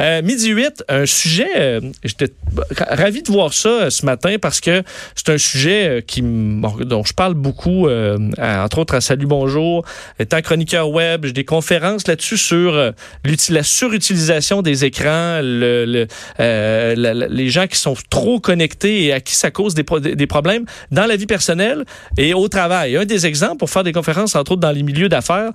Euh, midi 8, un sujet, euh, j'étais ravi de voir ça euh, ce matin parce que c'est un sujet euh, qui, dont je parle beaucoup, entre autres à Salut Bonjour, étant chroniqueur web, j'ai des conférences là-dessus sur la surutilisation des écrans, les gens qui sont trop connectés et à qui ça cause des, des problèmes dans la vie personnelle et au travail. Un des exemples pour faire des conférences, entre autres dans les milieux d'affaires,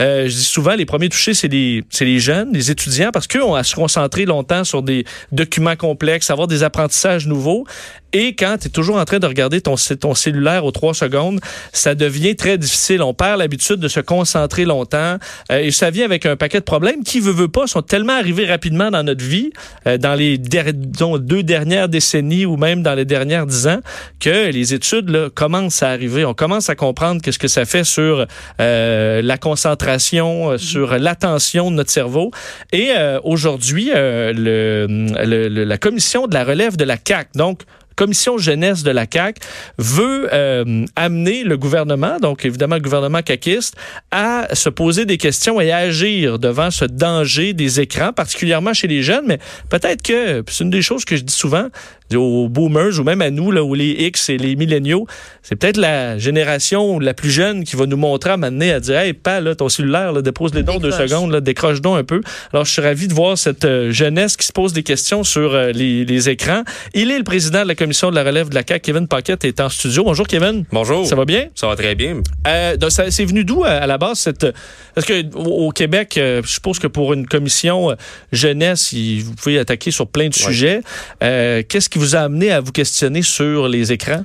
euh, je dis souvent, les premiers touchés, c'est les, les jeunes, les étudiants, parce qu'eux ont à se concentrer longtemps sur des documents complexes, avoir des apprentissages nouveaux. Et quand tu es toujours en train de regarder ton, ton cellulaire aux trois secondes, ça devient très difficile. On perd l'habitude de se concentrer longtemps. Euh, et ça vient avec un paquet de problèmes qui, veut, veut pas, sont tellement arrivés rapidement dans notre vie, euh, dans les der- deux dernières décennies ou même dans les dernières dix ans, que les études là, commencent à arriver. On commence à comprendre qu'est-ce que ça fait sur euh, la concentration, euh, sur l'attention de notre cerveau. Et euh, aujourd'hui, euh, le, le- le- la commission de la relève de la CAC, donc commission jeunesse de la CAC veut euh, amener le gouvernement, donc évidemment le gouvernement caquiste, à se poser des questions et à agir devant ce danger des écrans, particulièrement chez les jeunes, mais peut-être que c'est une des choses que je dis souvent aux boomers ou même à nous, là, ou les X et les milléniaux, c'est peut-être la génération la plus jeune qui va nous montrer à m'amener à dire Hey, pas là, ton cellulaire, là, dépose les dons deux secondes, là, décroche donc un peu. Alors, je suis ravi de voir cette euh, jeunesse qui se pose des questions sur euh, les, les écrans. Il est le président de la commission de la relève de la CAQ, Kevin Paquette, est en studio. Bonjour, Kevin. Bonjour. Ça va bien? Ça va très bien. Euh, c'est venu d'où à, la base cette parce que au, Québec, euh, je suppose que pour une commission euh, jeunesse, vous pouvez attaquer sur plein de sujets. Euh, Qu'est-ce qui vous a amené à vous questionner sur les écrans?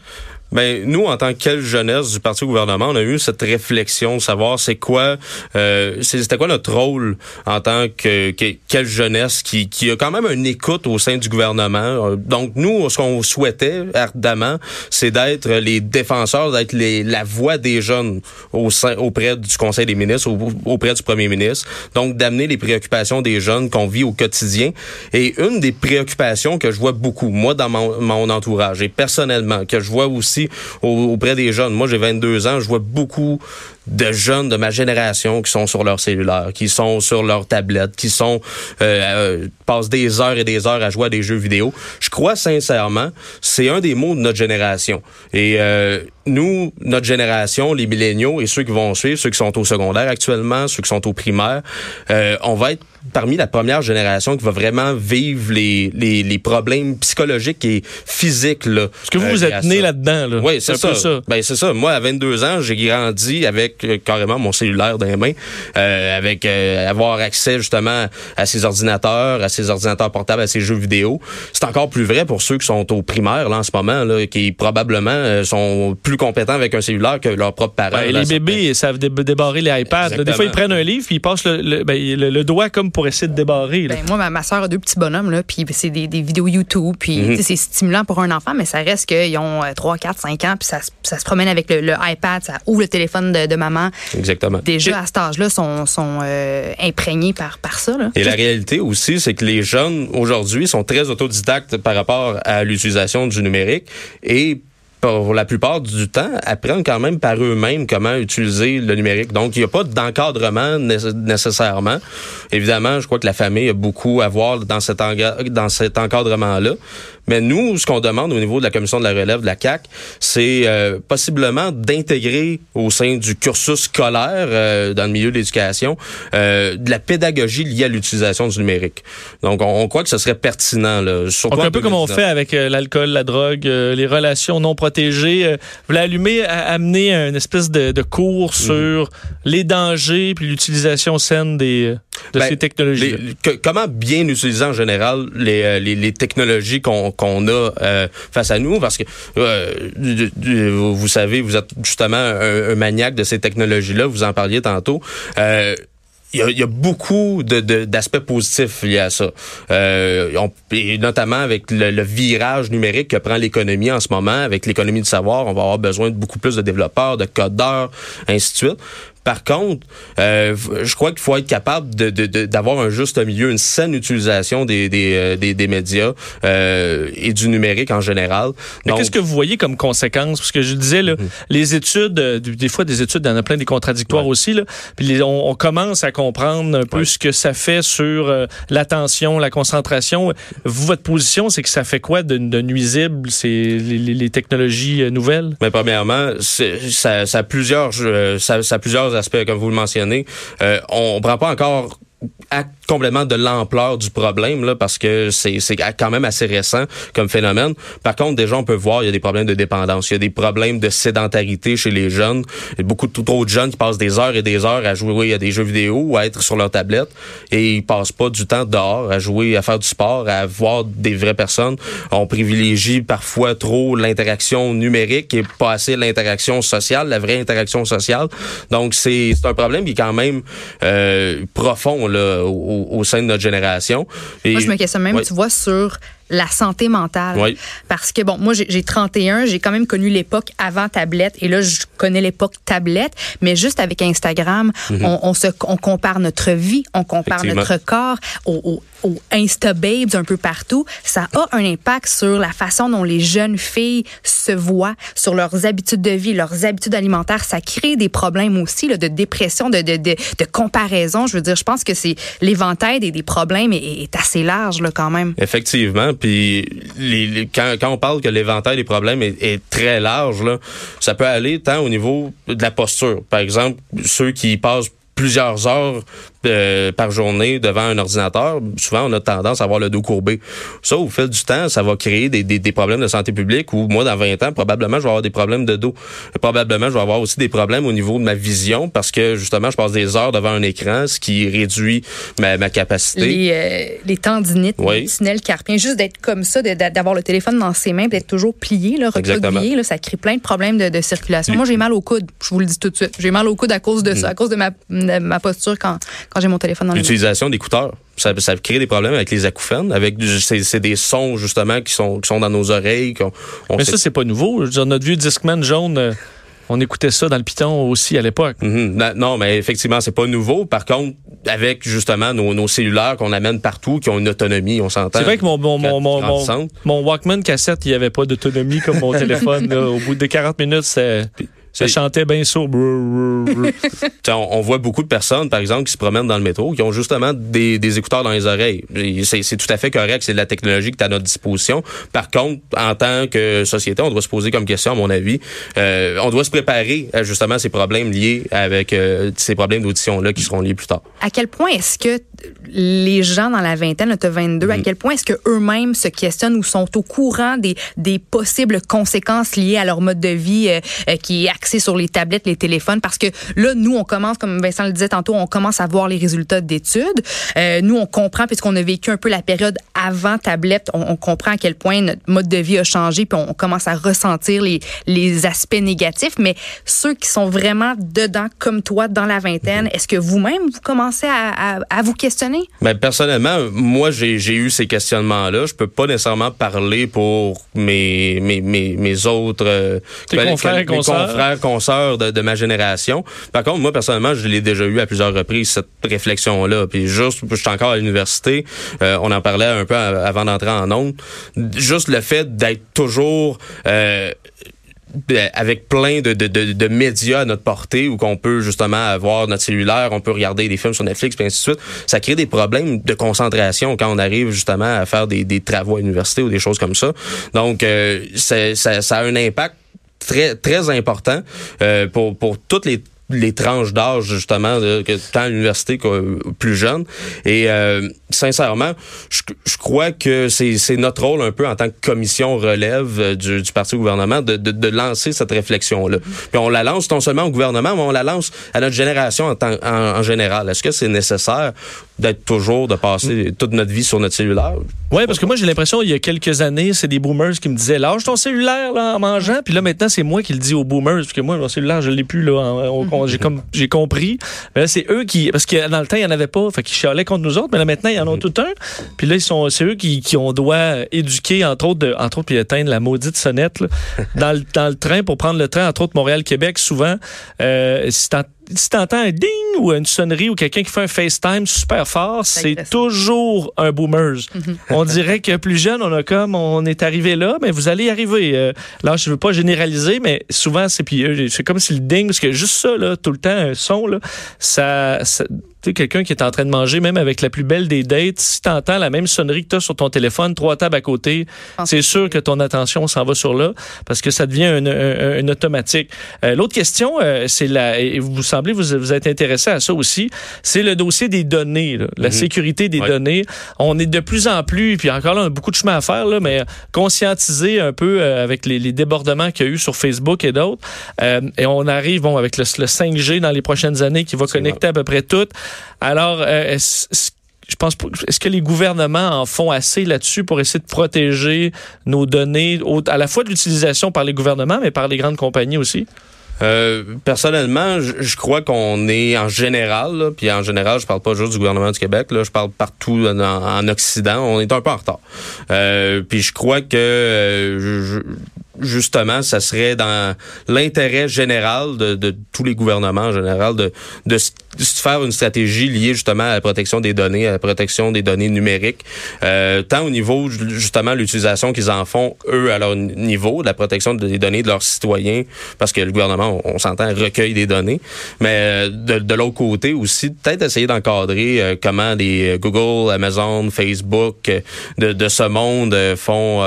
Ben, nous, en tant que quelle jeunesse du parti au gouvernement, on a eu cette réflexion, savoir c'est quoi, euh, c'était quoi notre rôle en tant que, que- quelle jeunesse qui, qui a quand même une écoute au sein du gouvernement. Euh, Donc, nous, ce qu'on souhaitait ardemment, c'est d'être les défenseurs, d'être la voix des jeunes au sein, auprès du Conseil des ministres, au- auprès du Premier ministre. Donc, d'amener les préoccupations des jeunes qu'on vit au quotidien. Et une des préoccupations que je vois beaucoup, moi, dans mon, mon entourage, et personnellement, que je vois aussi au- auprès des jeunes. Moi, j'ai 22 ans, je vois beaucoup de jeunes de ma génération qui sont sur leur cellulaire, qui sont sur leur tablette, qui sont euh, euh, passent des heures et des heures à jouer à des jeux vidéo. Je crois sincèrement, c'est un des mots de notre génération. Et euh, nous, notre génération, les milléniaux et ceux qui vont suivre, ceux qui sont au secondaire actuellement, ceux qui sont au primaire, euh, on va être parmi la première génération qui va vraiment vivre les, les, les problèmes psychologiques et physiques. Là, Est-ce que vous euh, vous liés êtes né là-dedans là Oui, c'est ça. Ben c'est ça. Moi, à 22 ans, j'ai grandi avec euh, carrément mon cellulaire dans les mains, euh, avec euh, avoir accès justement à ses ordinateurs, à ses ordinateurs portables, à ses jeux vidéo. C'est encore plus vrai pour ceux qui sont au primaire là en ce moment, là, qui probablement euh, sont plus compétents avec un cellulaire que leurs propres parents. Ben, là, les bébés savent dé- débarrer les iPads. Des fois, ils prennent un livre puis ils passent le, le, ben, le- le doigt comme pour essayer de débarrer. là. Ben, moi, ma, soeur a deux petits bonhommes, là, puis c'est des, des vidéos YouTube, puis Mhm. c'est stimulant pour un enfant, mais ça reste qu'ils ont euh, 3, 4, 5 ans, puis ça, se- ça se promène avec le, le iPad, ça ouvre le téléphone de, de maman. Exactement. Déjà, à cet âge-là, sont, sont euh, imprégnés par, par ça. Là. Et la réalité aussi, c'est que les jeunes aujourd'hui sont très autodidactes par rapport à l'utilisation du numérique et pour la plupart du temps, apprennent quand même par eux-mêmes comment utiliser le numérique. Donc, il n'y a pas d'encadrement nécess- nécessairement. Évidemment, je crois que la famille a beaucoup à voir dans cet, enga- dans cet encadrement-là. Mais nous, ce qu'on demande au niveau de la commission de la relève de la CAC, c'est euh, possiblement d'intégrer au sein du cursus scolaire euh, dans le milieu de l'éducation euh, de la pédagogie liée à l'utilisation du numérique. Donc, on, on croit que ce serait pertinent. Là, surtout Donc, un peu comme on 2019. fait avec euh, l'alcool, la drogue, euh, les relations non protégées. Euh, vous voulez allumer, à- amener une espèce de, de cours Mhm. sur les dangers puis l'utilisation saine des, de Ben, ces technologies. Les- que- comment bien utiliser en général les, euh, les, les technologies qu'on qu'on a euh, face à nous? Parce que euh, du- du- vous savez vous êtes justement un, un maniaque de ces technologies là vous en parliez tantôt euh, il y, a, il y a beaucoup de- de- d'aspects positifs liés à ça. Euh, on- et notamment avec le, le virage numérique que prend l'économie en ce moment, avec l'économie du savoir, on va avoir besoin de beaucoup plus de développeurs, de codeurs, ainsi de suite. Par contre, euh, je crois qu'il faut être capable d'avoir un juste milieu, une saine utilisation des, des, des, des médias et du numérique en général. Qu'est-ce que vous voyez comme conséquence? Parce que je disais, là, mhm. les études, des fois des études, il y en a plein des contradictoires aussi. Là, puis on, on, commence à comprendre un peu ce que ça fait sur l'attention, la concentration. Vous, votre position, c'est que ça fait quoi de, de nuisible, c'est les, les, technologies nouvelles? Mais premièrement, ça, ça, a plusieurs, ça, ça a plusieurs aspects, comme vous le mentionnez. Euh, on prend pas encore acte complètement de l'ampleur du problème là parce que c'est quand même assez récent comme phénomène. Par contre, déjà on peut voir il y a des problèmes de dépendance, il y a des problèmes de sédentarité chez les jeunes, il y a beaucoup trop de jeunes qui passent des heures et des heures à jouer à des jeux vidéo ou à être sur leur tablette et ils passent pas du temps dehors à jouer à faire du sport, à voir des vraies personnes. On privilégie parfois trop l'interaction numérique et pas assez l'interaction sociale, la vraie interaction sociale. Donc c'est un problème qui est quand même euh, profond là au, au, sein de notre génération. Et, Moi, je me questionne même, tu vois, sur la santé mentale. Oui. Parce que, bon, moi, j'ai 31, j'ai quand même connu l'époque avant tablette et là, je connais l'époque tablette, mais juste avec Instagram, mhm. on, on, se, on compare notre vie, on compare notre corps aux, aux, Insta-babes un peu partout. Ça a un impact sur la façon dont les jeunes filles se voient, sur leurs habitudes de vie, leurs habitudes alimentaires. Ça crée des problèmes aussi là, de dépression, de, de, de, de, comparaison. Je veux dire, je pense que c'est l'éventail des, des problèmes est, est assez large là, quand même. Effectivement. Puis quand, on parle que l'éventail des problèmes est, très large, ça peut aller tant au niveau de la posture. Par exemple, ceux qui passent plusieurs heures euh, par journée devant un ordinateur, souvent on a tendance à avoir le dos courbé. Ça, au fil du temps, ça va créer des, des, des, problèmes de santé publique ou moi, dans 20 ans, probablement, je vais avoir des problèmes de dos. Probablement, je vais avoir aussi des problèmes au niveau de ma vision parce que, justement, je passe des heures devant un écran, ce qui réduit ma, ma capacité. Les, euh, les tendinites, oui. les tunnels carpiens, juste d'être comme ça, d'avoir le téléphone dans ses mains, d'être toujours plié, là, recroquevillé, là, ça crée plein de problèmes de, de circulation. Moi, j'ai mal au coude, je vous le dis tout de suite. J'ai mal au coude à cause de ça, à cause de ma, de ma posture quand, quand j'ai mon téléphone dans L'utilisation d'écouteurs. Ça, ça crée des problèmes avec les acouphènes, avec c'est des sons justement qui sont qui sont dans nos oreilles. On, Mais ça c'est pas nouveau. Je veux dire, notre vieux Discman jaune. Euh, on écoutait ça dans le piton aussi à l'époque. Mm-hmm. Non, mais effectivement, c'est pas nouveau. Par contre, avec justement nos, nos cellulaires qu'on amène partout, qui ont une autonomie, on s'entend. C'est vrai que mon, mon, mon, mon, mon Walkman cassette, il n'y avait pas d'autonomie comme mon téléphone. Là. Au bout de 40 minutes, c'est ça chantait bien sourd. on, on, voit beaucoup de personnes, par exemple, qui se promènent dans le métro, qui ont justement des, des écouteurs dans les oreilles. C'est tout à fait correct, c'est de la technologie qui est à notre disposition. Par contre, en tant que société, on doit se poser comme question, à mon avis, euh, on doit se préparer à justement ces problèmes liés avec euh, ces problèmes d'audition-là qui seront liés plus tard. À quel point est-ce que les gens dans la vingtaine, tu 22, à mm. quel point est-ce que eux-mêmes se questionnent ou sont au courant des, des possibles conséquences liées à leur mode de vie euh, euh qui est sur les tablettes, les téléphones, parce que là, nous, on commence, comme Vincent le disait tantôt, on commence à voir les résultats d'études. Euh, nous, on comprend, puisqu'on a vécu un peu la période avant tablette, on, comprend à quel point notre mode de vie a changé, puis on, commence à ressentir les, les aspects négatifs. Mais ceux qui sont vraiment dedans, comme toi, dans la vingtaine, est-ce que vous-même, vous commencez à, à, vous questionner? Ben, personnellement, moi, j'ai eu ces questionnements-là. Je peux pas nécessairement parler pour mes, mes, mes, mes autres... Euh, confrères, mes confrères frères, de, de, ma génération. Par contre, moi, personnellement, je l'ai déjà eu à plusieurs reprises, cette réflexion-là. Puis juste, je suis encore à l'université, euh, on en parlait un peu avant d'entrer en ondes. Juste le fait d'être toujours... Euh, avec plein de, de, de, de, médias à notre portée où qu'on peut justement avoir notre cellulaire, on peut regarder des films sur Netflix, et ainsi de suite. Ça crée des problèmes de concentration quand on arrive justement à faire des, des travaux à l'université ou des choses comme ça. Donc, euh, ça, ça a un impact très très important euh, pour pour toutes les les tranches d'âge justement de, que tant à l'université que plus jeune et euh, sincèrement je, je, crois que c'est notre rôle un peu en tant que commission relève euh, du, du parti au gouvernement de, de, de, lancer cette réflexion là puis on la lance non seulement au gouvernement mais on la lance à notre génération en, en, en général. Est-ce que c'est nécessaire d'être toujours de passer toute notre vie sur notre cellulaire? Oui parce que moi j'ai l'impression il y a quelques années c'est des boomers qui me disaient lâche ton cellulaire là en mangeant. Puis là maintenant c'est moi qui le dis aux boomers parce que moi mon cellulaire je l'ai plus là j'ai comme j'ai compris. Mais là, c'est eux qui parce que dans le temps il y en avait pas, fait qu'ils chialaient contre nous autres, mais là maintenant ils en ont mm. tout un. Puis là ils sont c'est eux qui, qui on doit éduquer entre autres de, entre autres puis éteindre la maudite sonnette là, dans le dans le train pour prendre le train entre autres Montréal Québec souvent euh, si t'entends un ding ou une sonnerie ou quelqu'un qui fait un FaceTime super fort, c'est toujours un boomers. Mhm. On dirait que plus jeune, on a comme, on est arrivé là, mais vous allez y arriver. Euh, là, je veux pas généraliser, mais souvent, c'est puis euh, c'est comme si le ding, parce que juste ça, là, tout le temps, un son, là, ça, ça quelqu'un qui est en train de manger, même avec la plus belle des dates, si tu entends la même sonnerie que tu as sur ton téléphone, trois tables à côté, pense c'est sûr que ton attention s'en va sur là parce que ça devient un, un- un automatique. Euh, L'autre question, euh, c'est la, et vous vous, vous êtes intéressé à ça aussi, c'est le dossier des données, là, la Mhm. sécurité des Ouais. données. On est de plus en plus, puis encore là, on a beaucoup de chemin à faire, là, mais conscientiser un peu euh, avec les, les débordements qu'il y a eu sur Facebook et d'autres. Euh, et on arrive bon, avec le, le 5G dans les prochaines années qui va connecter à peu près tout. Alors, euh, je pense, est-ce que les gouvernements en font assez là-dessus pour essayer de protéger nos données, à la fois de l'utilisation par les gouvernements, mais par les grandes compagnies aussi? Euh, personnellement, je, crois qu'on est en général, puis en général, je parle pas juste du gouvernement du Québec, là, je parle partout en, en Occident, on est un peu en retard. Euh, puis je crois que euh, justement, ça serait dans l'intérêt général de, tous les gouvernements en général de, de faire une stratégie liée justement à la protection des données, à la protection des données numériques, euh, tant au niveau ju- justement l'utilisation qu'ils en font eux à leur niveau, de la protection des données de leurs citoyens, parce que le gouvernement, on, s'entend, recueille des données, mais euh, de, de l'autre côté aussi, peut-être essayer d'encadrer euh, comment des Google, Amazon, Facebook de, ce monde font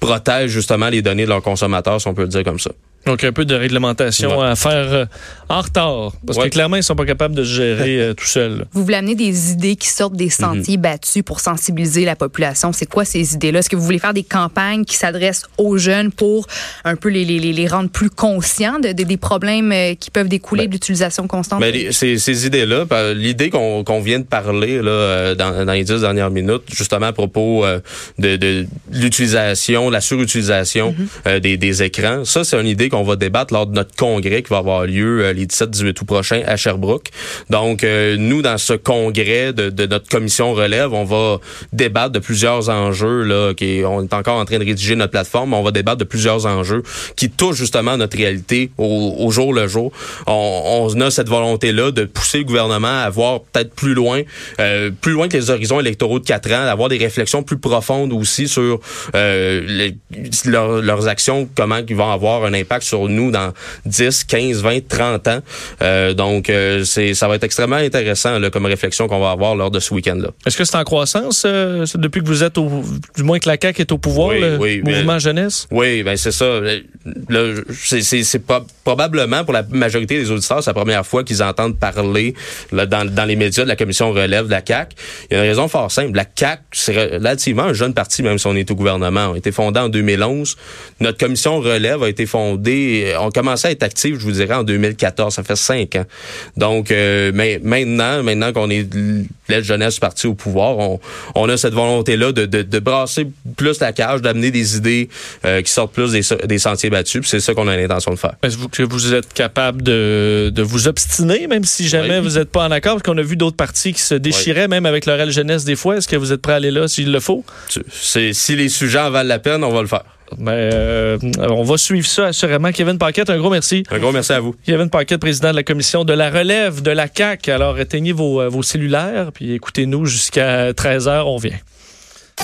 protègent justement les données de leurs consommateurs, si on peut le dire comme ça. Donc, un peu de réglementation Ouais. à faire euh, en retard. Parce Ouais. que clairement, ils sont pas capables de se gérer euh, tout seuls. Vous voulez amener des idées qui sortent des sentiers battus pour sensibiliser la population. C'est quoi ces idées-là? Est-ce que vous voulez faire des campagnes qui s'adressent aux jeunes pour un peu les, les, les, rendre plus conscients de, de- des problèmes euh, qui peuvent découler Ben, de l'utilisation constante? Mais les- ces, ces idées-là, par- l'idée qu'on qu'on vient de parler là, dans, dans les dix dernières minutes, justement à propos euh, de, de l'utilisation, la surutilisation euh, des, des écrans, ça c'est une idée qu'on va débattre lors de notre congrès qui va avoir lieu euh, les 17-18 août prochains à Sherbrooke. Donc euh, nous, dans ce congrès de, de notre commission relève, on va débattre de plusieurs enjeux. Là, qui, on est encore en train de rédiger notre plateforme, mais on va débattre de plusieurs enjeux qui touchent justement notre réalité au, au jour le jour. On, on a cette volonté-là de pousser le gouvernement à voir peut-être plus loin, euh, plus loin que les horizons électoraux de quatre ans, d'avoir des réflexions plus profondes aussi sur euh, les- leur- leurs actions, comment ils vont avoir un impact sur nous dans 10, 15, 20, 30 ans. Euh, donc, euh, c'est, ça va être extrêmement intéressant là, comme réflexion qu'on va avoir lors de ce week-end-là. Est-ce que c'est en croissance euh, depuis que vous êtes au, du moins que la CAQ est au pouvoir, Oui, le oui, mouvement jeunesse? Oui, ben c'est ça. Là, c'est, c'est, c'est pas- probablement pour la majorité des auditeurs, c'est la première fois qu'ils entendent parler là, dans, dans les médias de la commission relève de la CAC. Il y a une raison fort simple. La CAC, c'est relativement un jeune parti, même si on est au gouvernement. On a été fondé en 2011. Notre commission relève a été fondée, on commençait à être actif, je vous dirais, en 2014. Ça fait cinq ans. Donc, euh, mais maintenant, maintenant qu'on est la jeunesse parti au pouvoir, on, on a cette volonté-là de, de, de brasser plus la cage, d'amener des idées euh, qui sortent plus des, des sentiers battus. C'est ça qu'on a l'intention de faire. Est-ce que vous êtes capable de, de vous obstiner, même si jamais Oui. vous n'êtes pas en accord? Parce qu'on a vu d'autres partis qui se déchiraient, même avec leur aile jeunesse des fois. Est-ce que vous êtes prêt à aller là s'il le faut? C'est, si les sujets en valent la peine, on va le faire. Ben, euh, on va suivre ça assurément. Kevin Paquette, un gros merci. Un gros merci à vous. Kevin Paquette, président de la commission de la relève de la CAC. Alors, éteignez vos, euh, vos cellulaires, puis écoutez-nous jusqu'à 13h, on vient.